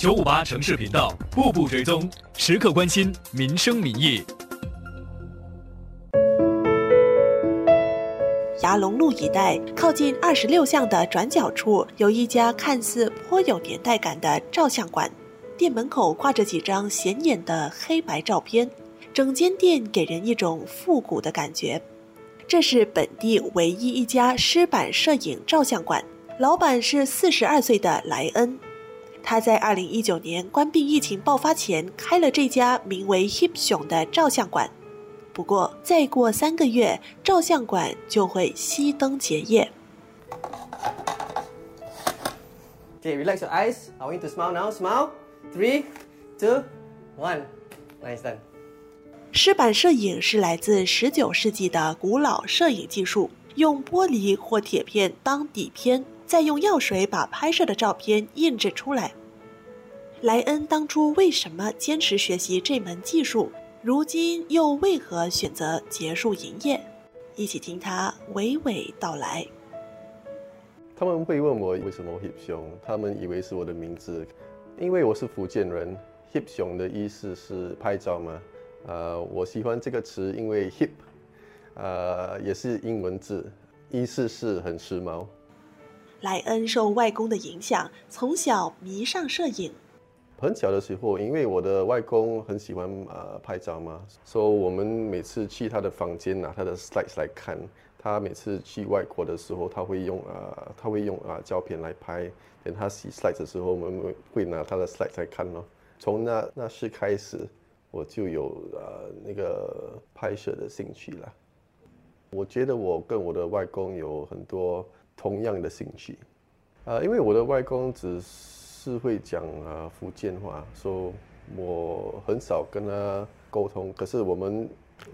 九五八城市频道，步步追踪，时刻关心民生民意。牙龙路一带靠近二十六巷的转角处，有一家看似颇有年代感的照相馆。店门口挂着几张显眼的黑白照片，整间店给人一种复古的感觉。这是本地唯一一家湿版摄影照相馆，老板是四十二岁的莱恩。他在二零一九年关闭疫情爆发前开了这家名为 Hip 熊的照相馆。不过，再过三个月，照相馆就会熄灯结业。Okay, relax your eyes. I want you to smile now. Smile. Three, two, one. Nice done. 湿版摄影是来自十九世纪的古老摄影技术，用玻璃或铁片当底片，再用药水把拍摄的照片印制出来。莱恩当初为什么坚持学习这门技术？如今又为何选择结束营业？一起听他娓娓道来。他们会问我为什么 hip 熊，他们以为是我的名字，因为我是福建人。hip 熊的意思是拍照嘛？呃，我喜欢这个词，因为 hip，呃，也是英文字，意思是很时髦。莱恩受外公的影响，从小迷上摄影。很小的时候，因为我的外公很喜欢呃拍照嘛，所以我们每次去他的房间拿他的 slides 来看。他每次去外国的时候，他会用呃他会用啊胶片来拍。等他洗 slides 的时候，我们会拿他的 slides 来看咯。从那那时开始，我就有呃那个拍摄的兴趣了。我觉得我跟我的外公有很多同样的兴趣，呃，因为我的外公只是。会讲啊福建话，所以我很少跟他沟通。可是我们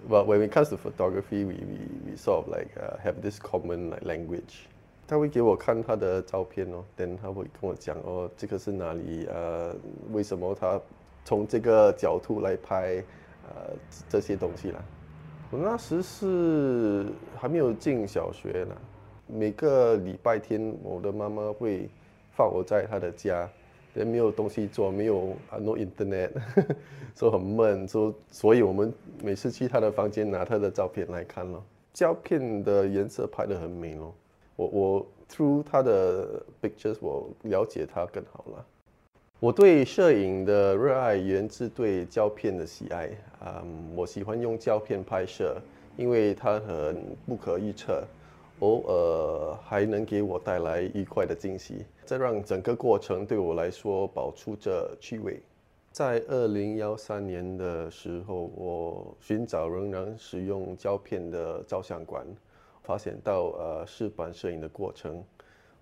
，but when it comes to photography, we we we sort of like have this common like language。他会给我看他的照片哦，等他会跟我讲哦，这个是哪里？呃，为什么他从这个角度来拍？呃，这些东西啦。我那时是还没有进小学呢，每个礼拜天，我的妈妈会。放我在她的家，也没有东西做，没有啊，no internet，说很闷，说，所以我们每次去她的房间拿她的照片来看咯。胶片的颜色拍得很美咯。我我 through 她的 pictures，我了解她更好了。我对摄影的热爱源自对胶片的喜爱。嗯，我喜欢用胶片拍摄，因为它很不可预测。偶尔还能给我带来愉快的惊喜，这让整个过程对我来说保持着趣味。在二零幺三年的时候，我寻找仍然使用胶片的照相馆，发现到呃试版摄影的过程。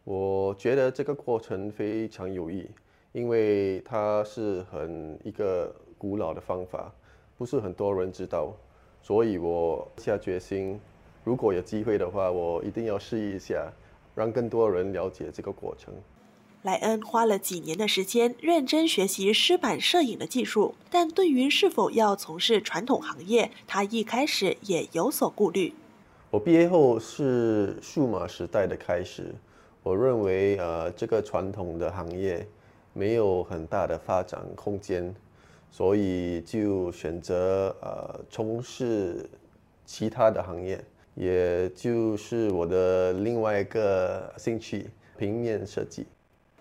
我觉得这个过程非常有意，因为它是很一个古老的方法，不是很多人知道，所以我下决心。如果有机会的话，我一定要试一下，让更多人了解这个过程。莱恩花了几年的时间认真学习湿板摄影的技术，但对于是否要从事传统行业，他一开始也有所顾虑。我毕业后是数码时代的开始，我认为呃这个传统的行业没有很大的发展空间，所以就选择呃从事其他的行业。也就是我的另外一个兴趣——平面设计。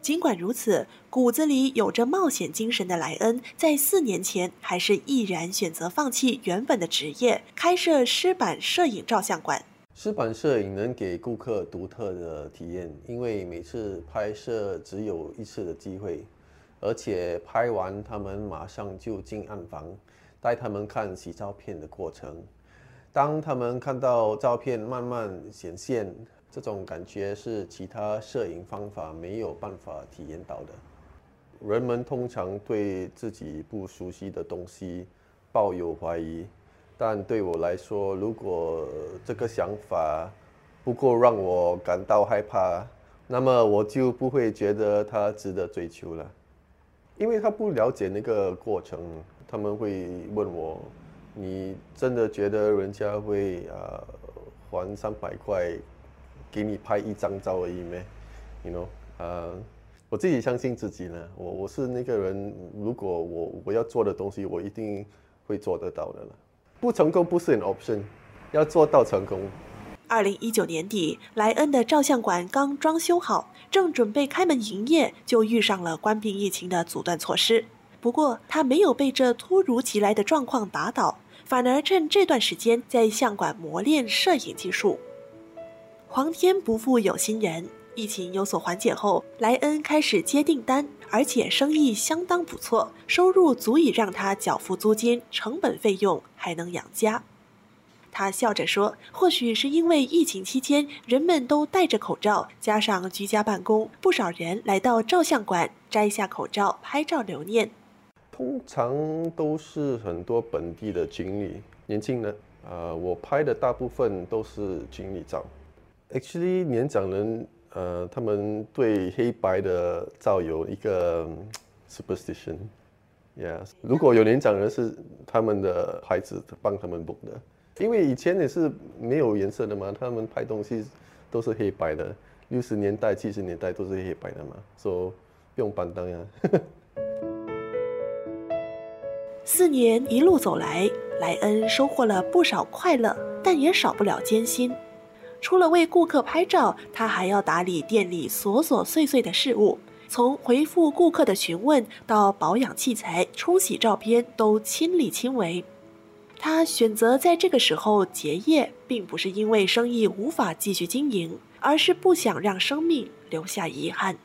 尽管如此，骨子里有着冒险精神的莱恩，在四年前还是毅然选择放弃原本的职业，开设湿版摄影照相馆。湿版摄影能给顾客独特的体验，因为每次拍摄只有一次的机会，而且拍完他们马上就进暗房，带他们看洗照片的过程。当他们看到照片慢慢显现，这种感觉是其他摄影方法没有办法体验到的。人们通常对自己不熟悉的东西抱有怀疑，但对我来说，如果这个想法不够让我感到害怕，那么我就不会觉得它值得追求了。因为他不了解那个过程，他们会问我。你真的觉得人家会啊还三百块给你拍一张照而已咩？You know，啊，我自己相信自己呢。我我是那个人，如果我我要做的东西，我一定会做得到的了。不成功不是 an option，要做到成功。二零一九年底，莱恩的照相馆刚装修好，正准备开门营业，就遇上了关闭疫情的阻断措施。不过，他没有被这突如其来的状况打倒，反而趁这段时间在相馆磨练摄影技术。皇天不负有心人，疫情有所缓解后，莱恩开始接订单，而且生意相当不错，收入足以让他缴付租金、成本费用，还能养家。他笑着说：“或许是因为疫情期间人们都戴着口罩，加上居家办公，不少人来到照相馆摘下口罩拍照留念。通常都是很多本地的经理，年轻人。呃，我拍的大部分都是经理照。Actually，年长人，呃，他们对黑白的照有一个 superstition，yeah。如果有年长人是他们的孩子帮他们 book 的。”因为以前也是没有颜色的嘛，他们拍东西都是黑白的，六十年代、七十年代都是黑白的嘛，说不用板凳呀。四年一路走来，莱恩收获了不少快乐，但也少不了艰辛。除了为顾客拍照，他还要打理店里琐琐碎碎的事物，从回复顾客的询问到保养器材、冲洗照片，都亲力亲为。他选择在这个时候结业，并不是因为生意无法继续经营，而是不想让生命留下遗憾。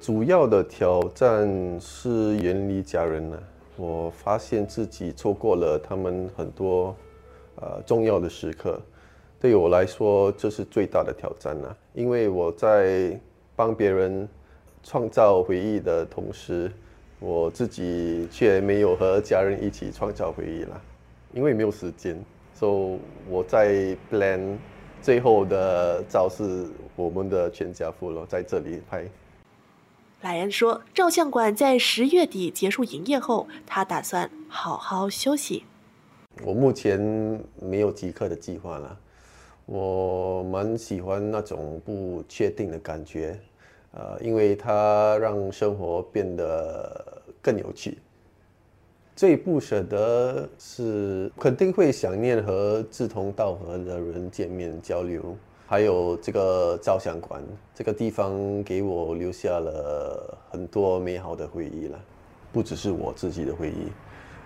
主要的挑战是远离家人呢。我发现自己错过了他们很多呃重要的时刻，对我来说这是最大的挑战呢。因为我在帮别人创造回忆的同时，我自己却没有和家人一起创造回忆了。因为没有时间，所以我在 plan 最后的照是我们的全家福了，在这里拍。莱恩说，照相馆在十月底结束营业后，他打算好好休息。我目前没有即刻的计划了，我蛮喜欢那种不确定的感觉，呃，因为它让生活变得更有趣。最不舍得是肯定会想念和志同道合的人见面交流，还有这个照相馆这个地方给我留下了很多美好的回忆了，不只是我自己的回忆，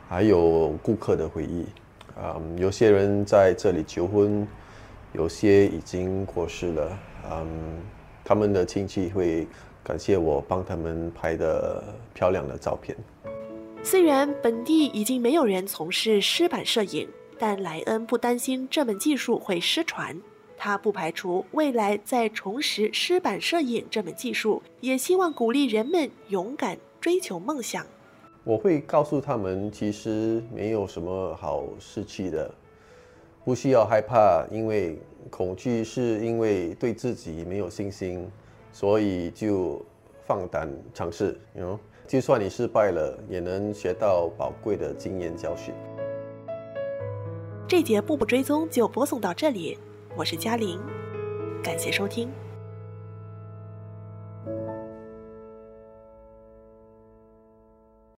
还有顾客的回忆。啊，有些人在这里求婚，有些已经过世了。嗯，他们的亲戚会感谢我帮他们拍的漂亮的照片。虽然本地已经没有人从事湿版摄影，但莱恩不担心这门技术会失传。他不排除未来再重拾湿版摄影这门技术，也希望鼓励人们勇敢追求梦想。我会告诉他们，其实没有什么好失去的，不需要害怕，因为恐惧是因为对自己没有信心，所以就放胆尝试。You know。就算你失败了，也能学到宝贵的经验教训。这节步步追踪就播送到这里，我是嘉玲，感谢收听。